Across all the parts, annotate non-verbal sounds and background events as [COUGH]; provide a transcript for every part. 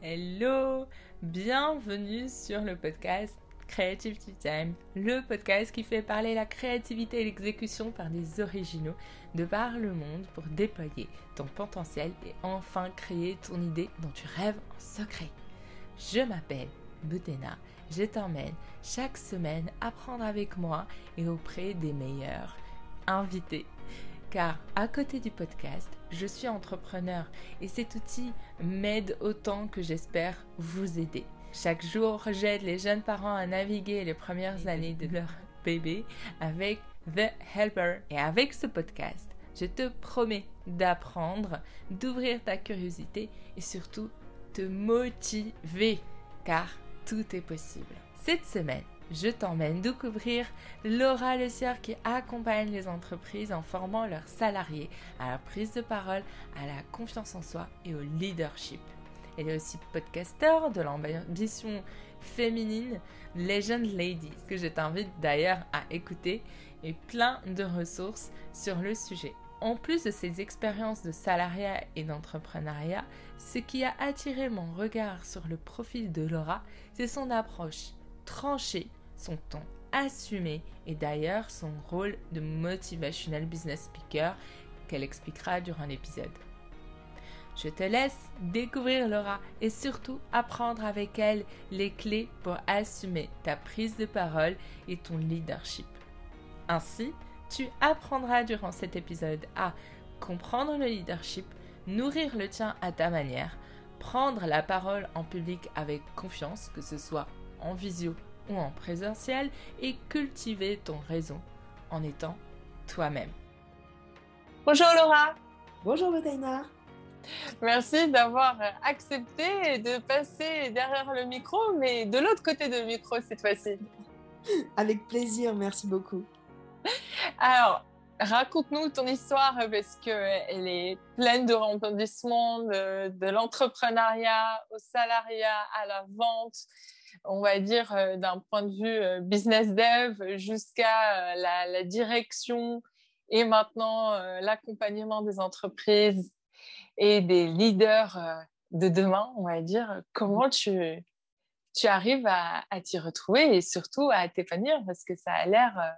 Hello, bienvenue sur le podcast Creativity Time, le podcast qui fait parler la créativité et l'exécution par des originaux de par le monde pour déployer ton potentiel et enfin créer ton idée dont tu rêves en secret. Je m'appelle Boutena, je t'emmène chaque semaine apprendre avec moi et auprès des meilleurs invités car à côté du podcast, je suis entrepreneur et cet outil m'aide autant que j'espère vous aider. Chaque jour, j'aide les jeunes parents à naviguer les premières années de leur bébé avec The Helper et avec ce podcast. Je te promets d'apprendre, d'ouvrir ta curiosité et surtout te motiver car tout est possible. Cette semaine, je t'emmène découvrir Laura Le Sieur qui accompagne les entreprises en formant leurs salariés à la prise de parole, à la confiance en soi et au leadership. Elle est aussi podcasteur de l'ambition féminine Legend Ladies, que je t'invite d'ailleurs à écouter, et plein de ressources sur le sujet. En plus de ses expériences de salariat et d'entrepreneuriat, ce qui a attiré mon regard sur le profil de Laura, c'est son approche tranchée son ton assumé et d'ailleurs son rôle de motivational business speaker qu'elle expliquera durant l'épisode. Je te laisse découvrir Laura et surtout apprendre avec elle les clés pour assumer ta prise de parole et ton leadership. Ainsi, tu apprendras durant cet épisode à comprendre le leadership, nourrir le tien à ta manière, prendre la parole en public avec confiance, que ce soit en visio ou en présentiel et cultiver ton réseau en étant toi-même. Bonjour Laura. Bonjour Botaina. Merci d'avoir accepté de passer derrière le micro, mais de l'autre côté de micro cette fois-ci. [LAUGHS] Avec plaisir, merci beaucoup. Alors, raconte-nous ton histoire parce qu'elle est pleine de rebondissements, de, de l'entrepreneuriat au salariat, à la vente, on va dire, euh, d'un point de vue euh, business dev jusqu'à euh, la, direction et maintenant l'accompagnement des entreprises et des leaders de demain, on va dire. Comment tu, tu arrives à, t'y retrouver et surtout à t'épanouir? Parce que ça a l'air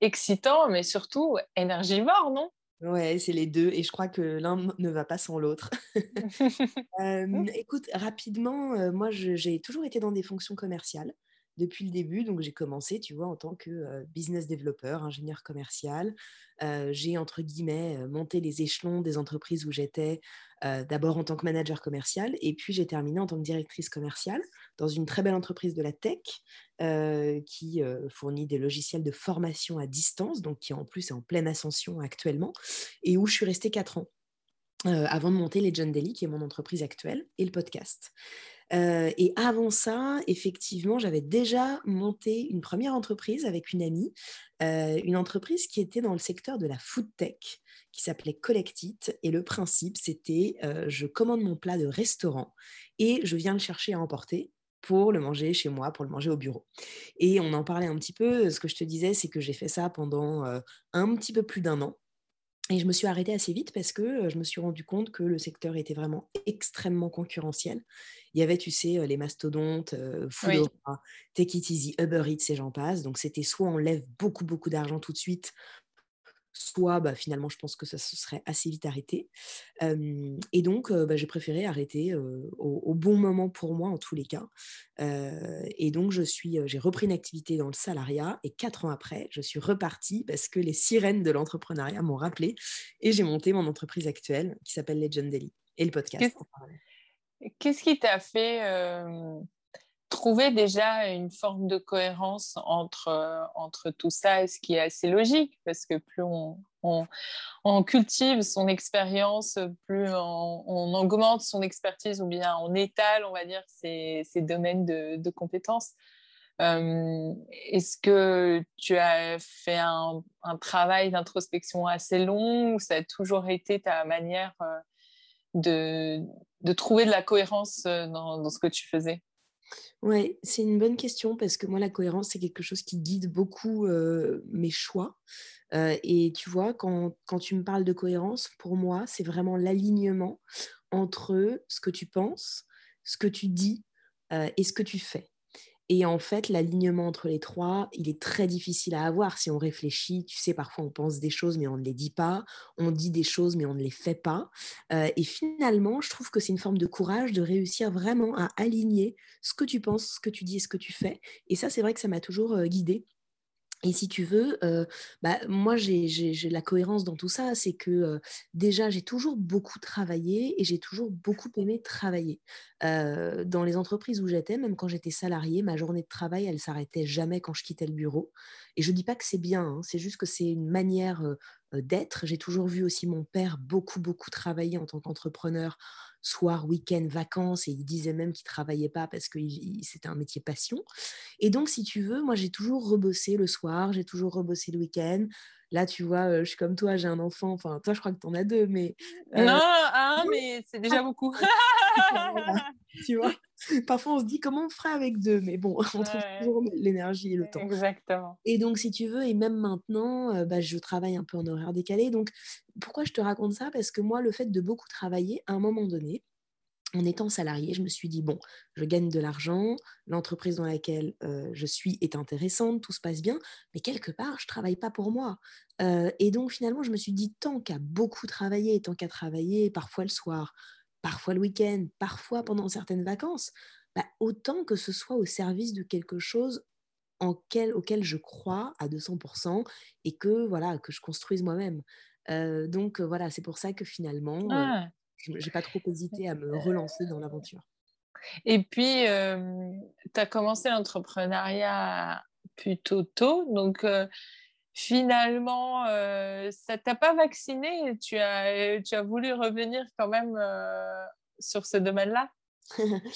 excitant, mais surtout énergivore, non? Ouais, c'est les deux. Et je crois que l'un ne va pas sans l'autre. [LAUGHS] [LAUGHS] Écoute, rapidement, moi, j'ai toujours été dans des fonctions commerciales depuis le début. Donc, j'ai commencé, tu vois, en tant que business developer, ingénieur commercial. j'ai, entre guillemets, monté les échelons des entreprises où j'étais, d'abord en tant que manager commercial, et puis j'ai terminé en tant que directrice commerciale dans une très belle entreprise de la tech qui fournit des logiciels de formation à distance, donc qui en plus est en pleine ascension actuellement, et où je suis restée quatre ans. Avant de monter Legend Daily, qui est mon entreprise actuelle, et le podcast. Euh, et avant ça, effectivement, j'avais déjà monté une première entreprise avec une amie, euh, une entreprise qui était dans le secteur de la food tech, qui s'appelait Collectit. Et le principe, c'était euh, je commande mon plat de restaurant et je viens le chercher à emporter pour le manger chez moi, pour le manger au bureau. Et on en parlait un petit peu. Ce que je te disais, c'est que j'ai fait ça pendant un petit peu plus d'un an. Et je me suis arrêtée assez vite parce que je me suis rendu compte que le secteur était vraiment extrêmement concurrentiel. Il y avait, tu sais, les mastodontes, Foodora, Take It Easy, Uber Eats et j'en passe. Donc, c'était soit on lève beaucoup, beaucoup d'argent tout de suite, soit bah, finalement je pense que ça se serait assez vite arrêté. et donc bah, j'ai préféré arrêter au, bon moment pour moi en tous les cas. et donc je suis, j'ai repris une activité dans le salariat et quatre ans après je suis repartie parce que les sirènes de l'entrepreneuriat m'ont rappelé et j'ai monté mon entreprise actuelle qui s'appelle Legend Daily et le podcast. Qu'est-ce qui t'a fait trouver déjà une forme de cohérence entre, euh, entre tout ça, ce qui est assez logique, parce que plus on, on, cultive son expérience, plus on, augmente son expertise ou bien on étale, on va dire, ses, domaines de, compétences. Euh, est-ce que tu as fait un, travail d'introspection assez long ou ça a toujours été ta manière euh, de, de trouver de la cohérence dans ce que tu faisais? Oui, c'est une bonne question parce que moi, la cohérence, c'est quelque chose qui guide beaucoup mes choix. et tu vois, quand, quand, tu me parles de cohérence, pour moi, c'est vraiment l'alignement entre ce que tu penses, ce que tu dis et ce que tu fais. Et en fait, l'alignement entre les trois, il est très difficile à avoir si on réfléchit. Tu sais, parfois on pense des choses, mais on ne les dit pas. On dit des choses, mais on ne les fait pas. et finalement, je trouve que c'est une forme de courage de réussir vraiment à aligner ce que tu penses, ce que tu dis et ce que tu fais. Et ça, c'est vrai que ça m'a toujours guidée. Et si tu veux, bah, moi, j'ai la cohérence dans tout ça. C'est que déjà, j'ai toujours beaucoup travaillé et j'ai toujours beaucoup aimé travailler. dans les entreprises où j'étais, même quand j'étais salariée, ma journée de travail, elle s'arrêtait jamais quand je quittais le bureau. Et je ne dis pas que c'est bien, hein, c'est juste que c'est une manière d'être. J'ai toujours vu aussi mon père beaucoup, beaucoup travailler en tant qu'entrepreneur soir, week-end, vacances, et il disait même qu'il travaillait pas parce que c'était un métier passion. Et donc, si tu veux, moi, j'ai toujours rebossé le soir, j'ai toujours rebossé le week-end. Là, tu vois, je suis comme toi, j'ai un enfant. Enfin, toi, je crois que tu en as deux, mais. Euh, non, un, [LAUGHS] mais c'est déjà beaucoup. [LAUGHS] tu vois? [LAUGHS] Parfois, on se dit comment on ferait avec deux, mais bon, on trouve toujours l'énergie et le temps. Exactement. Et donc, si tu veux, et même maintenant, bah, je travaille un peu en horaire décalé. Donc, pourquoi je te raconte ça? Parce que moi, le fait de beaucoup travailler, à un moment donné, en étant salarié, je me suis dit, bon, je gagne de l'argent, l'entreprise dans laquelle euh, je suis est intéressante, tout se passe bien, mais quelque part, je ne travaille pas pour moi. Euh, et donc, finalement, je me suis dit, tant qu'à beaucoup travailler, tant qu'à travailler, parfois le soir, parfois le week-end, parfois pendant certaines vacances, bah, autant que ce soit au service de quelque chose en auquel je crois à 200% et que, voilà, que je construise moi-même. Euh, donc, voilà, c'est pour ça que finalement... Ah je n'ai pas trop hésité à me relancer dans l'aventure. Et puis, euh, tu as commencé l'entrepreneuriat plutôt tôt, donc euh, finalement, euh, ça t'a pas vacciné? Tu as, tu as voulu revenir quand même sur ce domaine-là? [LAUGHS]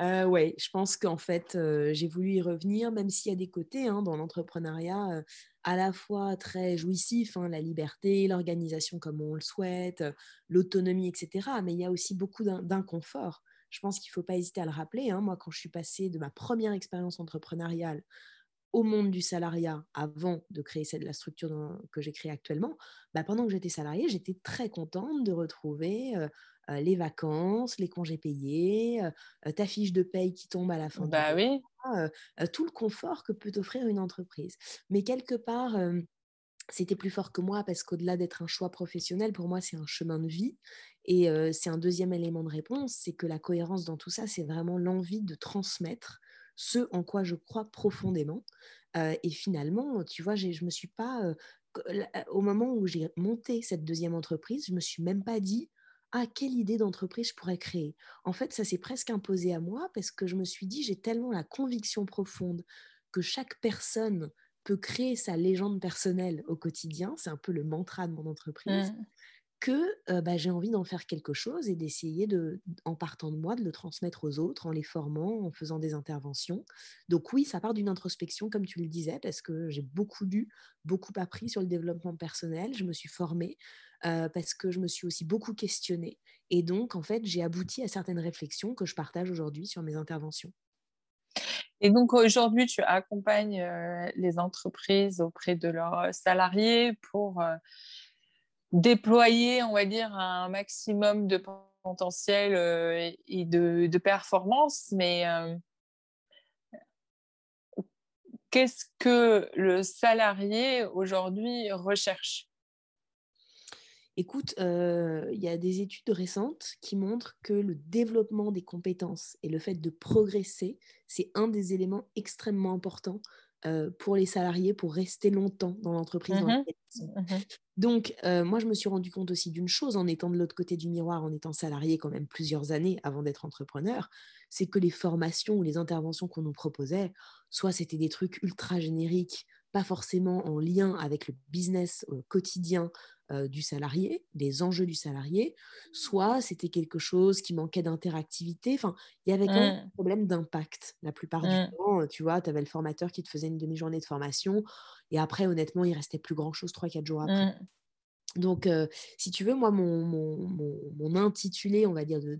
Euh, oui, je pense qu'en fait, j'ai voulu y revenir, même s'il y a des côtés hein, dans l'entrepreneuriat à la fois très jouissif, hein, la liberté, l'organisation comme on le souhaite, l'autonomie, etc. Mais il y a aussi beaucoup d'inconfort. Je pense qu'il ne faut pas hésiter à le rappeler. Hein. Moi, quand je suis passée de ma première expérience entrepreneuriale au monde du salariat avant de créer celle, la structure que j'ai créée actuellement, bah, pendant que j'étais salariée, j'étais très contente de retrouver les vacances, les congés payés, ta fiche de paye qui tombe à la fin bah du mois, tout le confort que peut offrir une entreprise. Mais quelque part, c'était plus fort que moi parce qu'au-delà d'être un choix professionnel, pour moi, c'est un chemin de vie. Et c'est un deuxième élément de réponse, c'est que la cohérence dans tout ça, c'est vraiment l'envie de transmettre ce en quoi je crois profondément. et finalement, tu vois, je ne me suis pas, au moment où j'ai monté cette deuxième entreprise, je me suis même pas dit, ah, quelle idée d'entreprise je pourrais créer. En fait, ça s'est presque imposé à moi parce que je me suis dit, j'ai tellement la conviction profonde que chaque personne peut créer sa légende personnelle au quotidien, c'est un peu le mantra de mon entreprise, mmh. Que bah, j'ai envie d'en faire quelque chose et d'essayer, de, en partant de moi, de le transmettre aux autres, en les formant, en faisant des interventions. Donc oui, ça part d'une introspection, comme tu le disais, parce que j'ai beaucoup lu, beaucoup appris sur le développement personnel, je me suis formée, parce que je me suis aussi beaucoup questionnée. Et donc, en fait, j'ai abouti à certaines réflexions que je partage aujourd'hui sur mes interventions. Et donc aujourd'hui, tu accompagnes les entreprises auprès de leurs salariés pour déployer, on va dire, un maximum de potentiel et de, performance. Mais qu'est-ce que le salarié aujourd'hui recherche? Écoute, il y a des études récentes qui montrent que le développement des compétences et le fait de progresser, c'est un des éléments extrêmement importants pour les salariés pour rester longtemps dans l'entreprise mmh mmh Donc, moi, je me suis rendu compte aussi d'une chose en étant de l'autre côté du miroir, en étant salarié quand même plusieurs années avant d'être entrepreneur, c'est que les formations ou les interventions qu'on nous proposait, soit c'était des trucs ultra génériques, pas forcément en lien avec le business quotidien euh, du salarié, des enjeux du salarié, soit c'était quelque chose qui manquait d'interactivité. Enfin, il y avait quand même mmh. un problème d'impact la plupart du mmh. temps. Tu vois, tu avais le formateur qui te faisait une demi-journée de formation et après, honnêtement, il restait plus grand-chose 3-4 jours après. Mmh. Donc, euh, si tu veux, moi, mon, mon, intitulé, on va dire, de,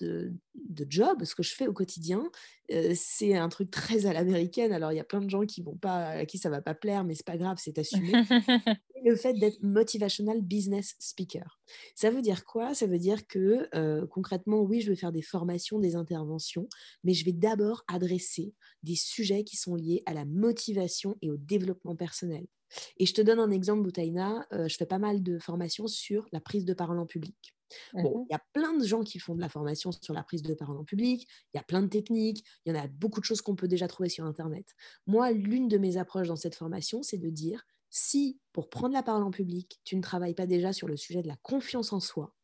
de, de, job, ce que je fais au quotidien, euh, c'est un truc très à l'américaine. Alors, il y a plein de gens qui vont pas, à qui ça va pas plaire, mais c'est pas grave, c'est assumé. [LAUGHS] le fait d'être motivational business speaker. Ça veut dire quoi? Ça veut dire que euh, concrètement, oui, je vais faire des formations, des interventions, mais je vais d'abord adresser des sujets qui sont liés à la motivation et au développement personnel. Et je te donne un exemple, Boutaina. Euh, je fais pas mal de formations sur la prise de parole en public. Bon, mmh il y a plein de gens qui font de la formation sur la prise de parole en public, il y a plein de techniques, il y en a beaucoup de choses qu'on peut déjà trouver sur Internet. Moi, l'une de mes approches dans cette formation, c'est de dire, si pour prendre la parole en public, tu ne travailles pas déjà sur le sujet de la confiance en soi,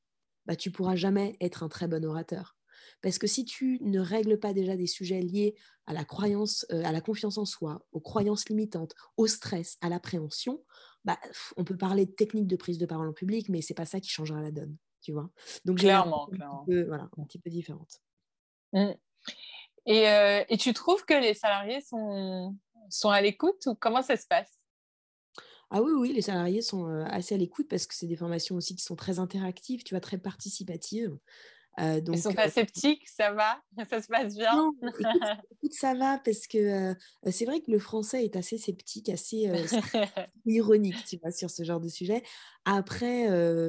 bah, tu pourras jamais être un très bon orateur. Parce que si tu ne règles pas déjà des sujets liés à la croyance, euh, à la confiance en soi, aux croyances limitantes, au stress, à l'appréhension, bah, on peut parler de techniques de prise de parole en public, mais c'est pas ça qui changera la donne, tu vois. Donc clairement, clairement. voilà, un petit peu différente. Mmh. Et, euh, et, tu trouves que les salariés sont, sont à l'écoute ou comment ça se passe? Ah oui, oui, les salariés sont euh, assez à l'écoute parce que c'est des formations aussi qui sont très interactives, tu vois, très participatives. Euh, donc, Ils sont pas sceptiques, ça va? [LAUGHS] Ça se passe bien? Non, [LAUGHS] écoute, ça va parce que euh, c'est vrai que le français est assez sceptique, assez euh, [LAUGHS] ironique, tu vois, sur ce genre de sujet. Après,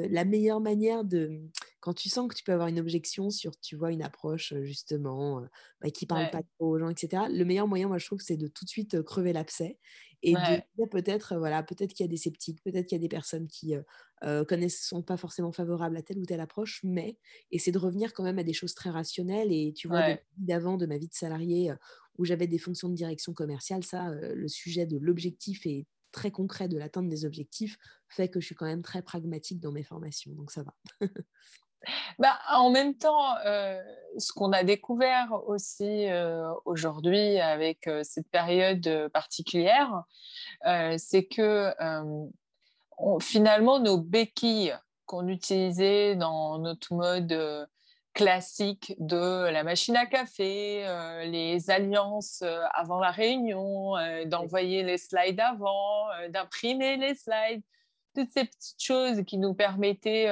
la meilleure manière de... Quand tu sens que tu peux avoir une objection sur, tu vois, une approche, justement, bah, qui parle pas trop aux gens, etc., le meilleur moyen, moi, je trouve, c'est de tout de suite crever l'abcès et de peut-être voilà peut-être qu'il y a des sceptiques peut-être qu'il y a des personnes qui euh, connaissent sont pas forcément favorables à telle ou telle approche mais essayer de revenir quand même à des choses très rationnelles et tu vois d'avant de ma vie de salarié où j'avais des fonctions de direction commerciale ça le sujet de l'objectif et très concret de l'atteinte des objectifs fait que je suis quand même très pragmatique dans mes formations donc ça va. [LAUGHS] Bah, en même temps, euh, ce qu'on a découvert aussi euh, aujourd'hui avec euh, cette période particulière, c'est que finalement, nos béquilles qu'on utilisait dans notre mode classique de la machine à café, les alliances avant la réunion, d'envoyer les slides avant, d'imprimer les slides, toutes ces petites choses qui nous permettaient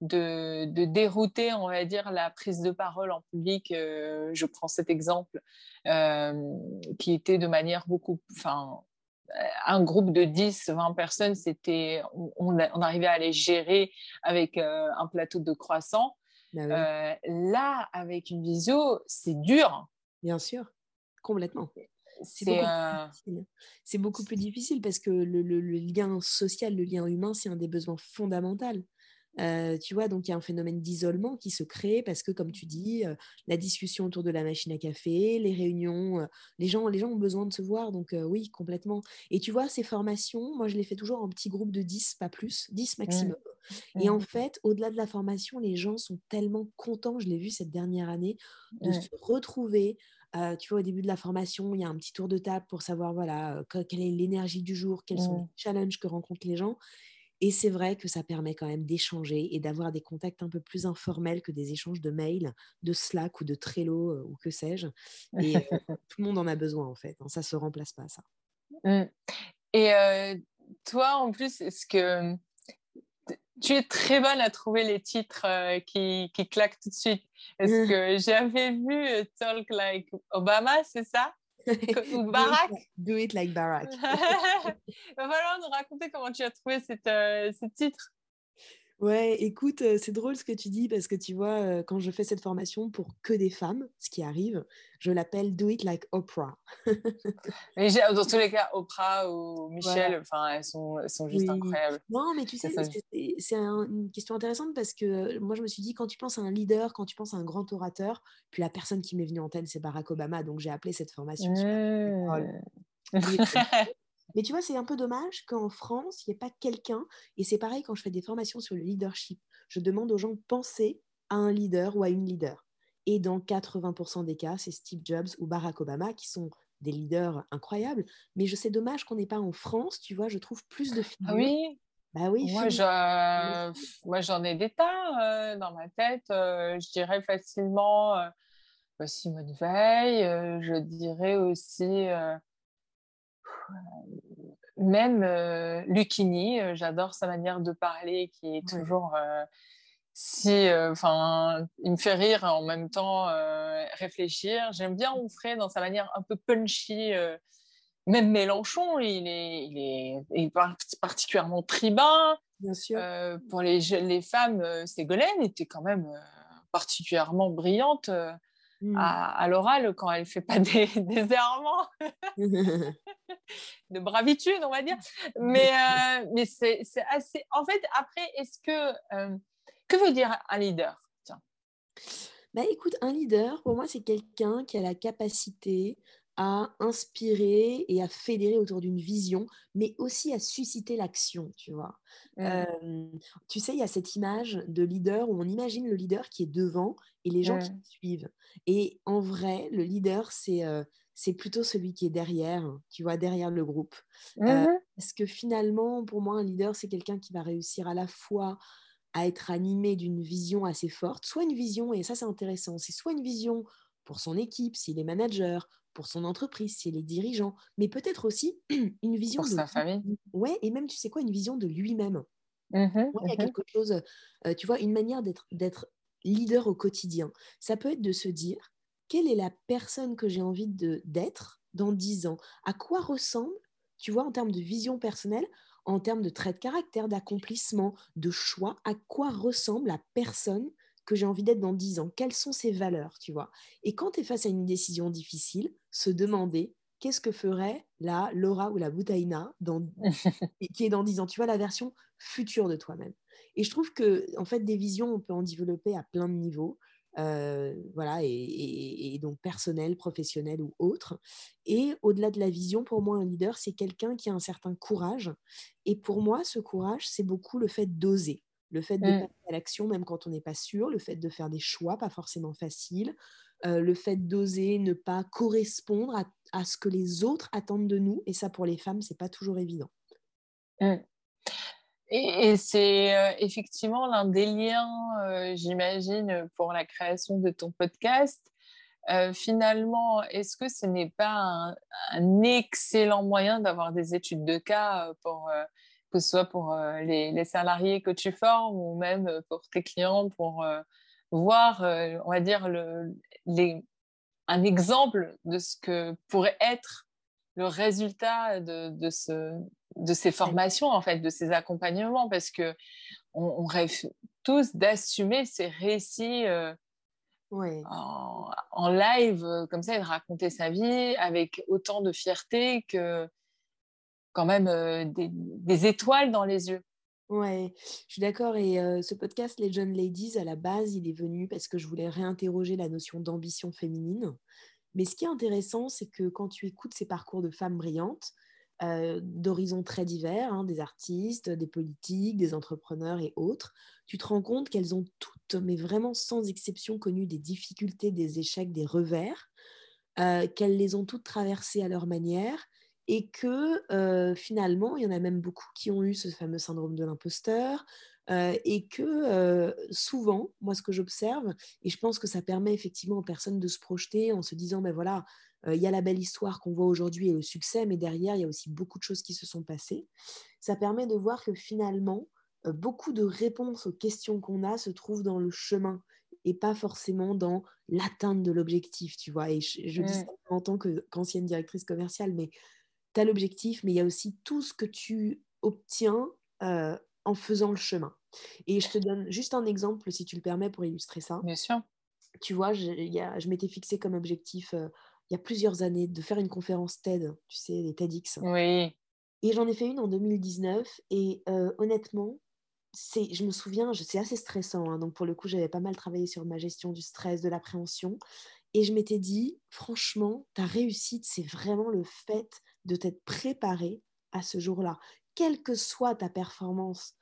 de, dérouter, on va dire, la prise de parole en public. Euh, je prends cet exemple euh, qui était de manière beaucoup, enfin, un groupe de 10, 20 personnes, c'était, on, arrivait à les gérer avec euh, un plateau de croissants. Bah là, avec une visio, c'est dur. Bien sûr, complètement. C'est beaucoup, beaucoup, plus difficile parce que le, le, lien social, le lien humain, c'est un des besoins fondamentaux. Euh, tu vois, donc il y a un phénomène d'isolement qui se crée parce que, comme tu dis, euh, la discussion autour de la machine à café, les réunions, euh, les, gens, les gens ont besoin de se voir, donc oui, complètement. Et tu vois, ces formations, moi, je les fais toujours en petits groupes de 10, pas plus, 10 mmh. maximum. Et en mmh. fait, au-delà de la formation, les gens sont tellement contents, je l'ai vu cette dernière année, de se retrouver. tu vois, au début de la formation, il y a un petit tour de table pour savoir voilà, quelle est l'énergie du jour, quels sont les mmh. challenges que rencontrent les gens. Et c'est vrai que ça permet quand même d'échanger et d'avoir des contacts un peu plus informels que des échanges de mails, de Slack ou de Trello euh, ou que sais-je. Et euh, [LAUGHS] tout le monde en a besoin en fait. Hein, ça ne se remplace pas ça. Mmh. Et toi, en plus, est-ce que tu es très bonne à trouver les titres qui, qui, claquent tout de suite? Est-ce que j'avais vu Talk Like Obama, c'est ça? [LAUGHS] ou Barack. Do it like Barack. [LAUGHS] Il va falloir nous raconter comment tu as trouvé cette, euh, ce titre. Ouais, écoute, euh, c'est drôle ce que tu dis parce que tu vois, euh, quand je fais cette formation pour que des femmes, ce qui arrive, je l'appelle Do It Like Oprah. mais dans [LAUGHS] tous les cas, Oprah ou Michel, enfin, elles, sont, elles sont juste incroyables. Non, mais tu sais, c'est une question intéressante parce que euh, moi, je me suis dit, quand tu penses à un leader, quand tu penses à un grand orateur, puis la personne qui m'est venue en tête, c'est Barack Obama, donc j'ai appelé cette formation. Mmh. [LAUGHS] Mais tu vois, c'est un peu dommage qu'en France, il n'y ait pas quelqu'un, et c'est pareil quand je fais des formations sur le leadership, je demande aux gens de penser à un leader ou à une leader. Et dans 80% des cas, c'est Steve Jobs ou Barack Obama qui sont des leaders incroyables. Mais je sais dommage qu'on n'ait pas en France, tu vois, je trouve plus de. Ah oui? Bah oui, moi, j'en ai des tas euh, dans ma tête. Euh, je dirais facilement euh, Simone Veil. je dirais aussi même euh, Lucchini, euh, j'adore sa manière de parler qui est toujours euh, si, enfin, il me fait rire en même temps réfléchir. J'aime bien Onfray dans sa manière un peu punchy même Mélenchon, il est, il est, il est particulièrement tribun. Bien sûr. pour les, les femmes, Ségolène était quand même particulièrement brillante. Mmh. à, l'oral quand elle fait pas [LAUGHS] des, des errements [LAUGHS] [LAUGHS] de bravitude, on va dire. Mais, euh, mais c'est assez. En fait, après, est-ce que. Euh, que veut dire un leader? Tiens. Bah, écoute, un leader, pour moi, c'est quelqu'un qui a la capacité à inspirer et à fédérer autour d'une vision, mais aussi à susciter l'action, tu vois. Mmh. tu sais, il y a cette image de leader où on imagine le leader qui est devant et les gens qui mmh. suivent. Et en vrai, le leader, c'est c'est plutôt celui qui est derrière, tu vois, derrière le groupe. Mmh parce que finalement, pour moi, un leader, c'est quelqu'un qui va réussir à la fois à être animé d'une vision assez forte, soit une vision, et ça c'est intéressant, c'est soit une vision pour son équipe, s'il est manager, pour son entreprise, s'il est dirigeant, mais peut-être aussi [CLEARS THROAT] une vision pour de sa famille. Ouais, et même tu sais quoi, une vision de lui-même. Mmh il y a mmh quelque chose, tu vois, une manière d'être leader au quotidien. Ça peut être de se dire quelle est la personne que j'ai envie d'être dans dix ans? À quoi ressemble, tu vois, en termes de vision personnelle, en termes de traits de caractère, d'accomplissement, de choix, à quoi ressemble la personne que j'ai envie d'être dans dix ans Quelles sont ses valeurs, tu vois? Et quand tu es face à une décision difficile, se demander qu'est-ce que ferait la Laura ou la Boutaina dans, [LAUGHS] qui est dans dix ans? Tu vois, la version future de toi-même. Et je trouve que, en fait, des visions, on peut en développer à plein de niveaux. Euh, voilà, et, donc personnel, professionnel ou autre. Et au-delà de la vision, pour moi, un leader, c'est quelqu'un qui a un certain courage. Et pour moi, ce courage, c'est beaucoup le fait d'oser, le fait de mmh. passer à l'action même quand on n'est pas sûr, le fait de faire des choix pas forcément faciles, euh, le fait d'oser ne pas correspondre à, ce que les autres attendent de nous. Et ça, pour les femmes, c'est pas toujours évident. Mmh. Et, c'est euh, effectivement l'un des liens, euh, j'imagine, pour la création de ton podcast. Euh, finalement, est-ce que ce n'est pas un, excellent moyen d'avoir des études de cas pour que ce soit pour les, salariés que tu formes ou même pour tes clients pour voir, on va dire, le, un exemple de ce que pourrait être le résultat de, de, ce, de ces formations, en fait, de ces accompagnements, parce que on, rêve tous d'assumer ces récits euh, en, live, euh, comme ça, et de raconter sa vie avec autant de fierté que quand même euh, des, étoiles dans les yeux. Ouais, je suis d'accord. Et ce podcast, Les Jeunes Ladies, à la base, il est venu parce que je voulais réinterroger la notion d'ambition féminine. Mais ce qui est intéressant, c'est que quand tu écoutes ces parcours de femmes brillantes, euh, d'horizons très divers, hein, des artistes, des politiques, des entrepreneurs et autres, tu te rends compte qu'elles ont toutes, mais vraiment sans exception, connu des difficultés, des échecs, des revers, euh, qu'elles les ont toutes traversées à leur manière et que euh, finalement, il y en a même beaucoup qui ont eu ce fameux syndrome de l'imposteur, et que souvent, moi ce que j'observe, et je pense que ça permet effectivement aux personnes de se projeter en se disant, ben voilà, il y a la belle histoire qu'on voit aujourd'hui et le succès, mais derrière, il y a aussi beaucoup de choses qui se sont passées. Ça permet de voir que finalement, beaucoup de réponses aux questions qu'on a se trouvent dans le chemin et pas forcément dans l'atteinte de l'objectif, tu vois? Et je, dis ça en tant qu'ancienne directrice commerciale, mais tu as l'objectif, mais il y a aussi tout ce que tu obtiens en faisant le chemin. Et je te donne juste un exemple, si tu le permets, pour illustrer ça. Bien sûr. Tu vois, je, je m'étais fixé comme objectif il y a plusieurs années de faire une conférence TED, tu sais, les TEDx. Oui. Et j'en ai fait une en 2019 et euh, honnêtement, c'est, je me souviens, c'est assez stressant. Hein, donc pour le coup, j'avais pas mal travaillé sur ma gestion du stress, de l'appréhension. Et je m'étais dit, franchement, ta réussite, c'est vraiment le fait de t'être préparé à ce jour-là. Quelle que soit ta performance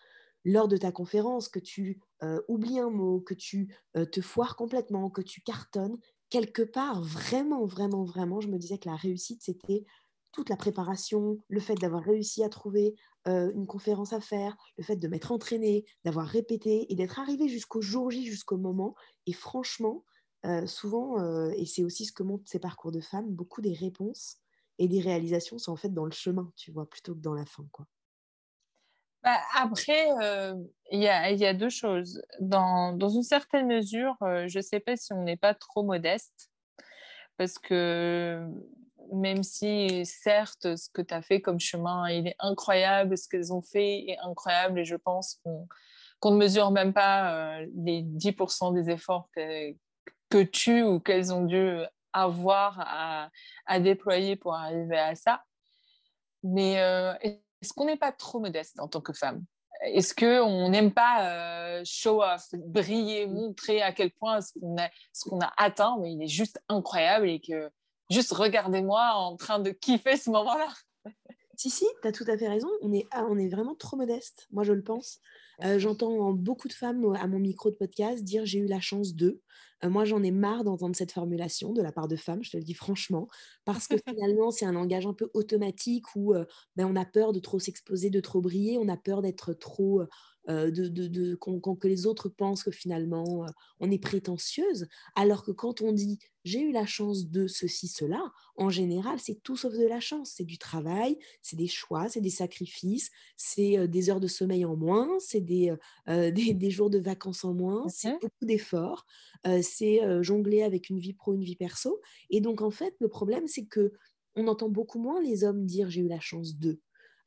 lors de ta conférence, que tu euh, oublies un mot, que tu euh, te foires complètement, que tu cartonnes, quelque part, vraiment, vraiment, vraiment, je me disais que la réussite, c'était toute la préparation, le fait d'avoir réussi à trouver euh, une conférence à faire, le fait de m'être entraîné, d'avoir répété et d'être arrivé jusqu'au jour J, jusqu'au moment. Et franchement, euh, souvent, euh, et c'est aussi ce que montrent ces parcours de femmes, beaucoup des réponses et des réalisations sont en fait dans le chemin, tu vois, plutôt que dans la fin, quoi. Bah, après, euh, il y, a, deux choses. Dans, une certaine mesure, je ne sais pas si on n'est pas trop modeste, parce que même si certes, ce que tu as fait comme chemin, il est incroyable, ce qu'elles ont fait est incroyable et je pense qu'on ne mesure même pas euh, les 10% des efforts que, que tu ou qu'elles ont dû avoir à, à, déployer pour arriver à ça. Mais euh, est-ce qu'on n'est pas trop modeste en tant que femme? Est-ce qu'on n'aime pas euh, show off, briller, montrer à quel point ce qu'on a, ce qu'on a atteint, mais il est juste incroyable et que juste regardez-moi en train de kiffer ce moment-là. Si, si, tu as tout à fait raison. On est, ah, on est vraiment trop modeste, moi je le pense. Euh, j'entends beaucoup de femmes à mon micro de podcast dire j'ai eu la chance de. Euh, moi, j'en ai marre d'entendre cette formulation de la part de femmes, je te le dis franchement, parce que [LAUGHS] finalement, c'est un langage un peu automatique où euh, ben, on a peur de trop s'exposer, de trop briller, on a peur d'être trop euh, de, de, que les autres pensent que finalement euh, on est prétentieuse, alors que quand on dit j'ai eu la chance de ceci, cela, en général c'est tout sauf de la chance, c'est du travail, c'est des choix, c'est des sacrifices, c'est euh, des heures de sommeil en moins, c'est des, [LAUGHS] des, jours de vacances en moins, c'est beaucoup d'efforts, c'est jongler avec une vie pro, une vie perso, et donc en fait le problème c'est que on entend beaucoup moins les hommes dire j'ai eu la chance de.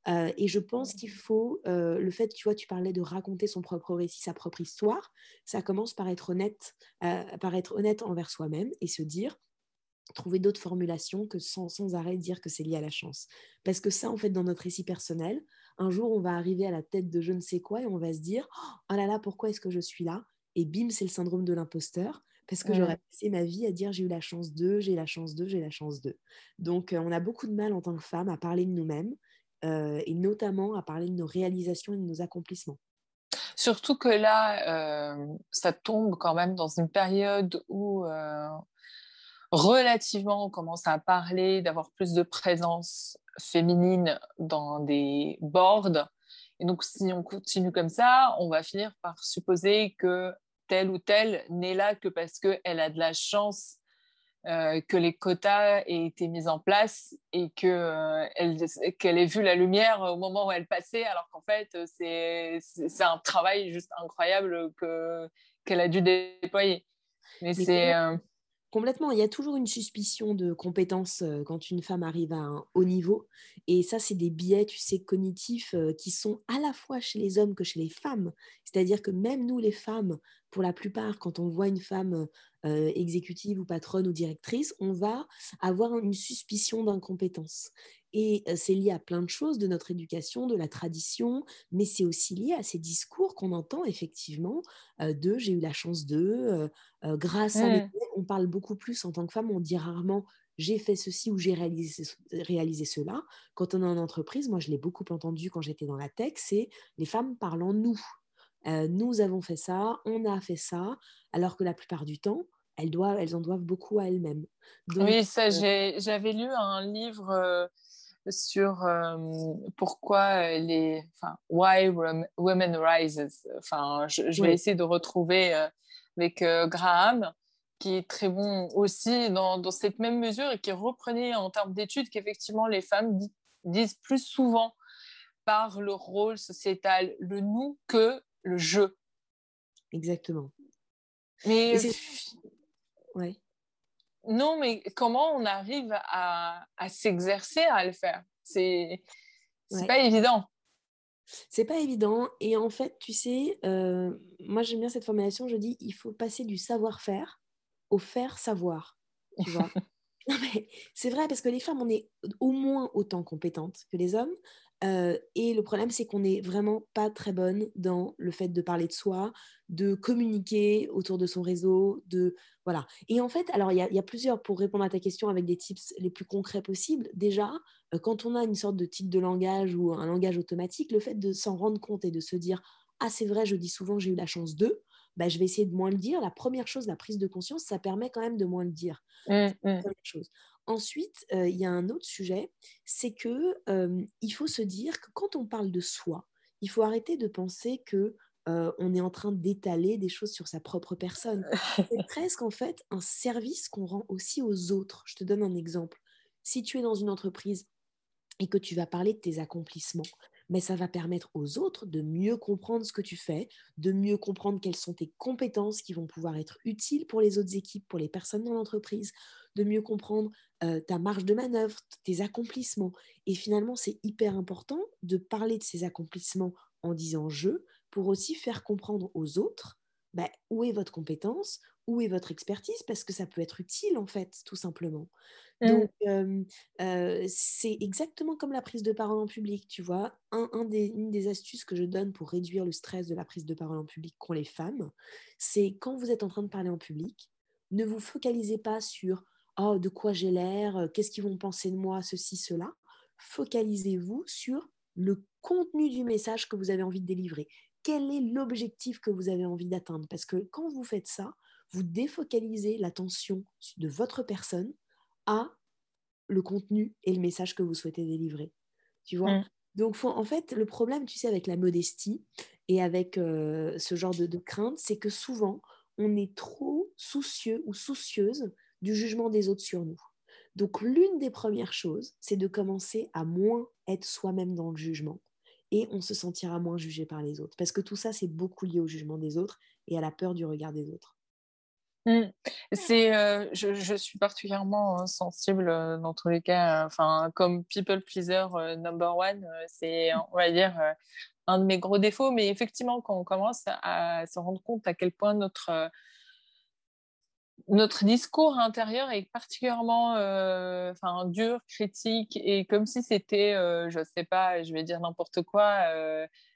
Euh, et je pense qu'il faut, euh, le fait, tu vois, tu parlais de raconter son propre récit, sa propre histoire, ça commence par être honnête, euh, par être honnête envers soi-même et se dire, trouver d'autres formulations que sans, sans arrêt dire que c'est lié à la chance. Parce que ça, en fait, dans notre récit personnel, un jour, on va arriver à la tête de je ne sais quoi et on va se dire, oh là là, pourquoi est-ce que je suis là? Et bim, c'est le syndrome de l'imposteur parce que j'aurais passé ma vie à dire j'ai eu la chance de, j'ai la chance de, j'ai la chance de. Donc on a beaucoup de mal en tant que femme à parler de nous-mêmes euh, et notamment à parler de nos réalisations et de nos accomplissements. Surtout que là, euh, ça tombe quand même dans une période où euh, relativement on commence à parler, d'avoir plus de présence féminine dans des boards. Et donc, si on continue comme ça, on va finir par supposer que telle ou telle n'est là que parce qu'elle a de la chance euh, que les quotas aient été mis en place et qu'elle euh, qu'elle ait vu la lumière au moment où elle passait, alors qu'en fait, c'est un travail juste incroyable qu'elle a dû déployer. Mais, c'est. Euh, complètement, il y a toujours une suspicion de compétence quand une femme arrive à un haut niveau. Et ça, c'est des biais, tu sais, cognitifs qui sont à la fois chez les hommes que chez les femmes. C'est-à-dire que même nous, les femmes, pour la plupart, quand on voit une femme euh, exécutive ou patronne ou directrice, on va avoir une suspicion d'incompétence. Et euh, c'est lié à plein de choses de notre éducation, de la tradition, mais c'est aussi lié à ces discours qu'on entend effectivement euh, de j'ai eu la chance de, grâce à... On parle beaucoup plus en tant que femme, on dit rarement j'ai fait ceci ou j'ai réalisé, réalisé, cela. Quand on est en entreprise, moi je l'ai beaucoup entendu quand j'étais dans la tech, c'est les femmes parlant nous. Euh, nous avons fait ça, on a fait ça, alors que la plupart du temps, elles, doivent, elles en doivent beaucoup à elles-mêmes. oui, ça, euh, j'avais lu un livre euh, sur pourquoi les, enfin, Why Women Rises. Enfin, je, vais essayer de retrouver avec Graham, qui est très bon aussi dans, dans, cette même mesure et qui reprenait en termes d'études qu'effectivement les femmes disent plus souvent par le rôle sociétal le nous que le jeu. Exactement. Mais ouais. non, mais comment on arrive à, s'exercer à le faire? C'est c'est pas évident. C'est pas évident. Et en fait, tu sais, euh, moi j'aime bien cette formulation. Je dis, il faut passer du savoir-faire au faire savoir. Tu vois [LAUGHS] c'est vrai parce que les femmes, on est au moins autant compétentes que les hommes. Euh, et le problème, c'est qu'on n'est vraiment pas très bonne dans le fait de parler de soi, de communiquer autour de son réseau, de voilà. Et en fait, alors il y, a plusieurs pour répondre à ta question avec des tips les plus concrets possibles. Déjà, euh, quand on a une sorte de type de langage ou un langage automatique, le fait de s'en rendre compte et de se dire ah c'est vrai, je dis souvent j'ai eu la chance de, bah, je vais essayer de moins le dire. La première chose, la prise de conscience, ça permet quand même de moins le dire. Mmh, mmh. Chose. Ensuite, euh, il y a un autre sujet, c'est que euh, il faut se dire que quand on parle de soi, il faut arrêter de penser que euh, on est en train d'étaler des choses sur sa propre personne. C'est [LAUGHS] presque en fait un service qu'on rend aussi aux autres. Je te donne un exemple. Si tu es dans une entreprise et que tu vas parler de tes accomplissements, mais ça va permettre aux autres de mieux comprendre ce que tu fais, de mieux comprendre quelles sont tes compétences qui vont pouvoir être utiles pour les autres équipes, pour les personnes dans l'entreprise, de mieux comprendre ta marge de manœuvre, tes accomplissements. Et finalement, c'est hyper important de parler de ces accomplissements en disant je pour aussi faire comprendre aux autres bah, où est votre compétence, où est votre expertise, parce que ça peut être utile en fait, tout simplement. Mmh. Donc, c'est exactement comme la prise de parole en public, tu vois? Un, des, une des astuces que je donne pour réduire le stress de la prise de parole en public qu'ont les femmes, c'est quand vous êtes en train de parler en public, ne vous focalisez pas sur oh, de quoi j'ai l'air, qu'est-ce qu'ils vont penser de moi, ceci, cela. Focalisez-vous sur le contenu du message que vous avez envie de délivrer. Quel est l'objectif que vous avez envie d'atteindre? Parce que quand vous faites ça, vous défocalisez l'attention de votre personne à le contenu et le message que vous souhaitez délivrer. Tu vois mmh. Donc, en fait, le problème, tu sais, avec la modestie et avec euh, ce genre de, de crainte, c'est que souvent, on est trop soucieux ou soucieuse du jugement des autres sur nous. Donc, l'une des premières choses, c'est de commencer à moins être soi-même dans le jugement et on se sentira moins jugé par les autres. Parce que tout ça, c'est beaucoup lié au jugement des autres et à la peur du regard des autres. Mmh. C'est, euh, je, suis particulièrement hein, sensible euh, dans tous les cas. Enfin, comme people pleaser euh, number one, c'est, on va dire, un de mes gros défauts. Mais effectivement, quand on commence à se rendre compte à quel point notre notre discours intérieur est particulièrement enfin dur, critique, et comme si c'était, je ne sais pas, je vais dire n'importe quoi,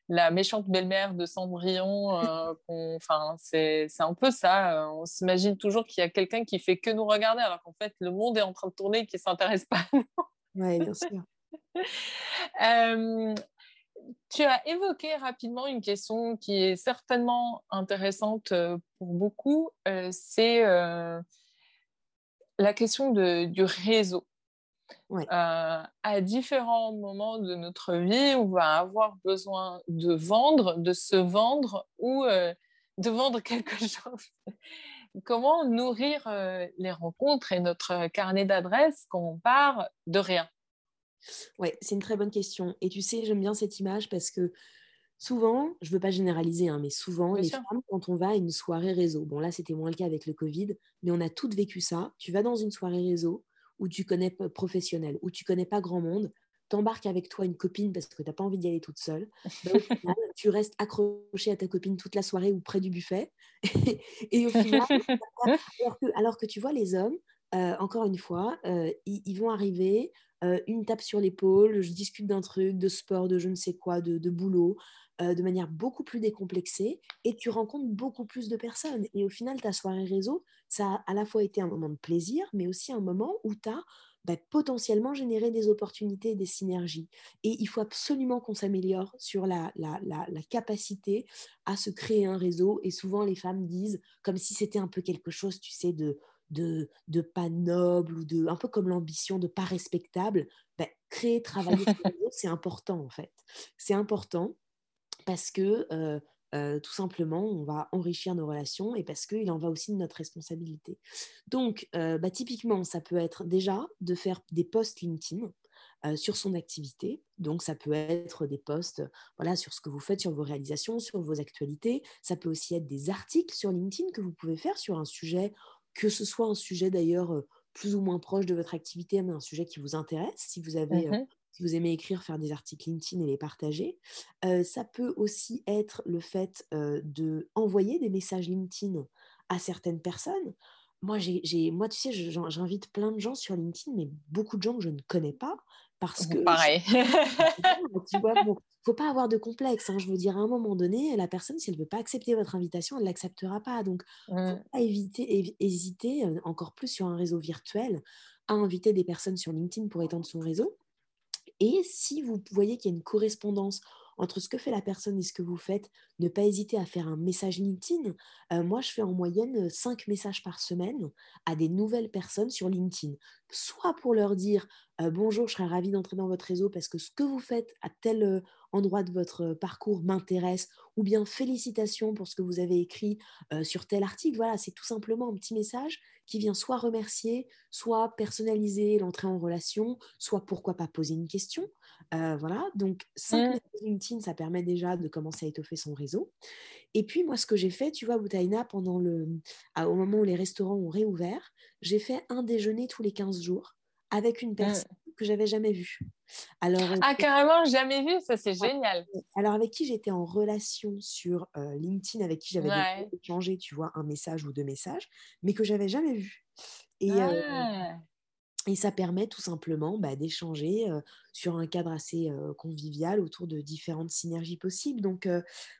la méchante belle-mère de Cendrillon. Euh, enfin, c'est un peu ça. Euh, on s'imagine toujours qu'il y a quelqu'un qui fait que nous regarder, alors qu'en fait, le monde est en train de tourner et qui ne s'intéresse pas à nous. Oui, bien sûr. [LAUGHS] Euh, tu as évoqué rapidement une question qui est certainement intéressante pour beaucoup, c'est la question de, du réseau. Euh, à différents moments de notre vie, on va avoir besoin de vendre, de se vendre ou euh, de vendre [LAUGHS] quelque chose. Comment nourrir euh, les rencontres et notre carnet d'adresses quand on part de rien? Oui, c'est une très bonne question. Et tu sais, j'aime bien cette image parce que souvent, je ne veux pas généraliser, hein, mais souvent, les femmes, quand on va à une soirée réseau, bon là, c'était moins le cas avec le Covid, mais on a toutes vécu ça. Tu vas dans une soirée réseau, où tu connais professionnel, où tu connais pas grand monde, t'embarques avec toi une copine parce que tu n'as pas envie d'y aller toute seule, [LAUGHS] bah, tu restes accroché à ta copine toute la soirée ou près du buffet. [LAUGHS] et au final, [LAUGHS] alors que, tu vois les hommes, euh, encore une fois, euh, ils, vont arriver, euh, une tape sur l'épaule, je discute d'un truc, de sport, de je ne sais quoi, de, de boulot, de manière beaucoup plus décomplexée et tu rencontres beaucoup plus de personnes. Et au final, ta soirée réseau, ça a à la fois été un moment de plaisir, mais aussi un moment où tu as bah, potentiellement généré des opportunités, des synergies. Et il faut absolument qu'on s'améliore sur la, la, la, capacité à se créer un réseau. Et souvent, les femmes disent, comme si c'était un peu quelque chose, tu sais, de, de, de pas noble ou de un peu comme l'ambition de pas respectable. Bah, créer, travailler [LAUGHS] c'est important en fait. C'est important parce que tout simplement, on va enrichir nos relations et parce qu'il en va aussi de notre responsabilité. Donc, bah, typiquement, ça peut être déjà de faire des posts LinkedIn. sur son activité. Donc, ça peut être des posts voilà, sur ce que vous faites, sur vos réalisations, sur vos actualités. Ça peut aussi être des articles sur LinkedIn que vous pouvez faire sur un sujet, que ce soit un sujet d'ailleurs plus ou moins proche de votre activité, mais un sujet qui vous intéresse. Si vous avez mmh si vous aimez écrire, faire des articles LinkedIn et les partager. ça peut aussi être le fait de envoyer des messages LinkedIn à certaines personnes. Moi, j'ai, moi tu sais, j'invite plein de gens sur LinkedIn, mais beaucoup de gens que je ne connais pas parce que. Pareil. tu vois, faut pas avoir de complexe. Hein. Je veux dire, à un moment donné, la personne, si elle ne veut pas accepter votre invitation, elle ne l'acceptera pas. Donc, il ne faut mmh. pas éviter, hésiter, encore plus sur un réseau virtuel, à inviter des personnes sur LinkedIn pour étendre son réseau. Et si vous voyez qu'il y a une correspondance entre ce que fait la personne et ce que vous faites, ne pas hésiter à faire un message LinkedIn. Euh, moi, je fais en moyenne 5 messages par semaine à des nouvelles personnes sur LinkedIn. Soit pour leur dire bonjour, je serais ravie d'entrer dans votre réseau parce que ce que vous faites à tel endroit de votre parcours m'intéresse, ou bien félicitations pour ce que vous avez écrit sur tel article. Voilà, c'est tout simplement un petit message qui vient soit remercier, soit personnaliser l'entrée en relation, soit pourquoi pas poser une question. voilà, donc 5 mmh. LinkedIn, ça permet déjà de commencer à étoffer son réseau. Et puis moi, ce que j'ai fait, tu vois, Boutaina, pendant le, au moment où les restaurants ont réouvert, j'ai fait un déjeuner tous les 15 jours avec une mmh. Que j'avais jamais vue. Alors, ah, carrément, jamais vu, ça c'est génial. Alors, avec qui j'étais en relation sur LinkedIn, avec qui j'avais échangé, tu vois, un message ou deux messages, mais que j'avais jamais vu. Et, ah. et ça permet tout simplement bah, d'échanger sur un cadre assez convivial autour de différentes synergies possibles. Donc,